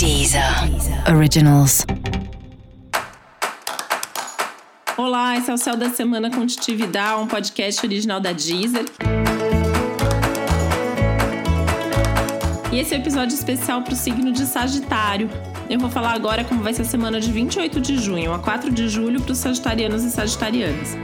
Deezer Originals. Olá, esse é o Céu da Semana com um podcast original da Deezer. E esse é um episódio especial para o signo de Sagitário. Eu vou falar agora como vai ser a semana de 28 de junho a 4 de julho para os sagitarianos e sagitarianas.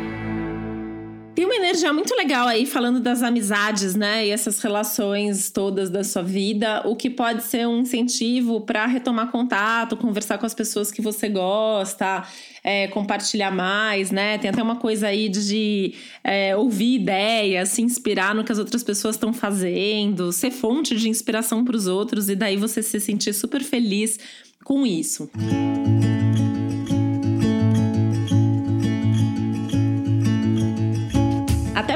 Tem uma energia muito legal aí falando das amizades, né? E essas relações todas da sua vida, o que pode ser um incentivo para retomar contato, conversar com as pessoas que você gosta, é, compartilhar mais, né? Tem até uma coisa aí de é, ouvir ideias, se inspirar no que as outras pessoas estão fazendo, ser fonte de inspiração para os outros e daí você se sentir super feliz com isso. Música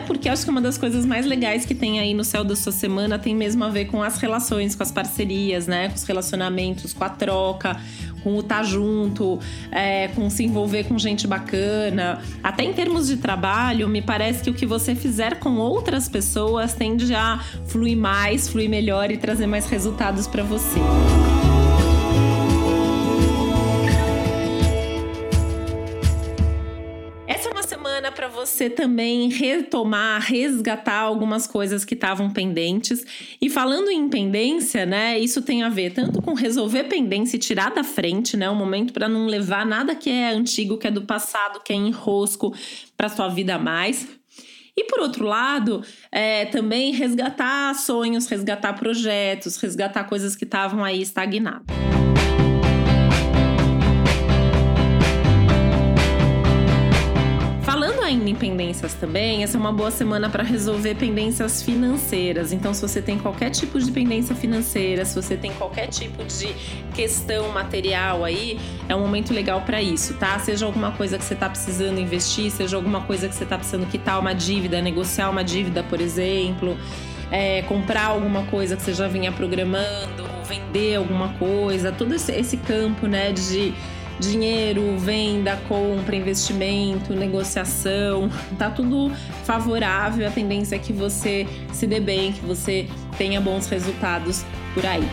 porque acho que uma das coisas mais legais que tem aí no céu da sua semana tem mesmo a ver com as relações, com as parcerias, né? Com os relacionamentos, com a troca, com o estar tá junto, é, com se envolver com gente bacana. Até em termos de trabalho, me parece que o que você fizer com outras pessoas tende a fluir mais, fluir melhor e trazer mais resultados para você. Para você também retomar, resgatar algumas coisas que estavam pendentes. E falando em pendência, né, isso tem a ver tanto com resolver pendência e tirar da frente, né, um momento para não levar nada que é antigo, que é do passado, que é enrosco para sua vida a mais. E por outro lado, é, também resgatar sonhos, resgatar projetos, resgatar coisas que estavam aí estagnadas. Em pendências também, essa é uma boa semana para resolver pendências financeiras. Então, se você tem qualquer tipo de pendência financeira, se você tem qualquer tipo de questão material aí, é um momento legal para isso, tá? Seja alguma coisa que você está precisando investir, seja alguma coisa que você está precisando quitar uma dívida, negociar uma dívida, por exemplo. É, comprar alguma coisa que você já vinha programando, vender alguma coisa, todo esse, esse campo né, de dinheiro, venda, compra, investimento, negociação, tá tudo favorável. A tendência é que você se dê bem, que você tenha bons resultados por aí.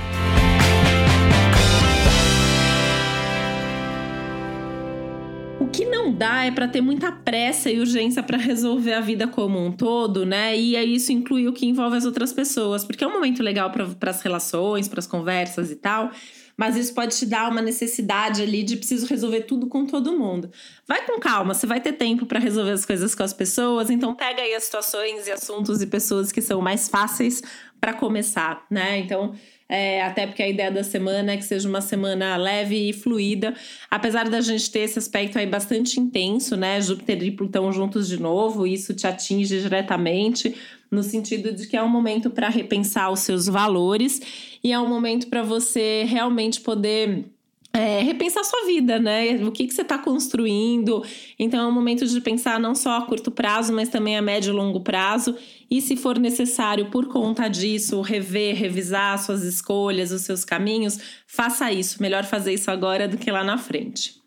O que não dá é para ter muita pressa e urgência para resolver a vida como um todo, né? E aí isso inclui o que envolve as outras pessoas, porque é um momento legal para as relações, para as conversas e tal mas isso pode te dar uma necessidade ali de preciso resolver tudo com todo mundo. Vai com calma, você vai ter tempo para resolver as coisas com as pessoas, então pega aí as situações e assuntos e pessoas que são mais fáceis para começar, né? Então, é, até porque a ideia da semana é que seja uma semana leve e fluida, apesar da gente ter esse aspecto aí bastante intenso, né? Júpiter e Plutão juntos de novo, isso te atinge diretamente, no sentido de que é um momento para repensar os seus valores e é um momento para você realmente poder é, repensar sua vida, né? O que, que você está construindo. Então é um momento de pensar não só a curto prazo, mas também a médio e longo prazo. E se for necessário, por conta disso, rever, revisar suas escolhas, os seus caminhos, faça isso. Melhor fazer isso agora do que lá na frente.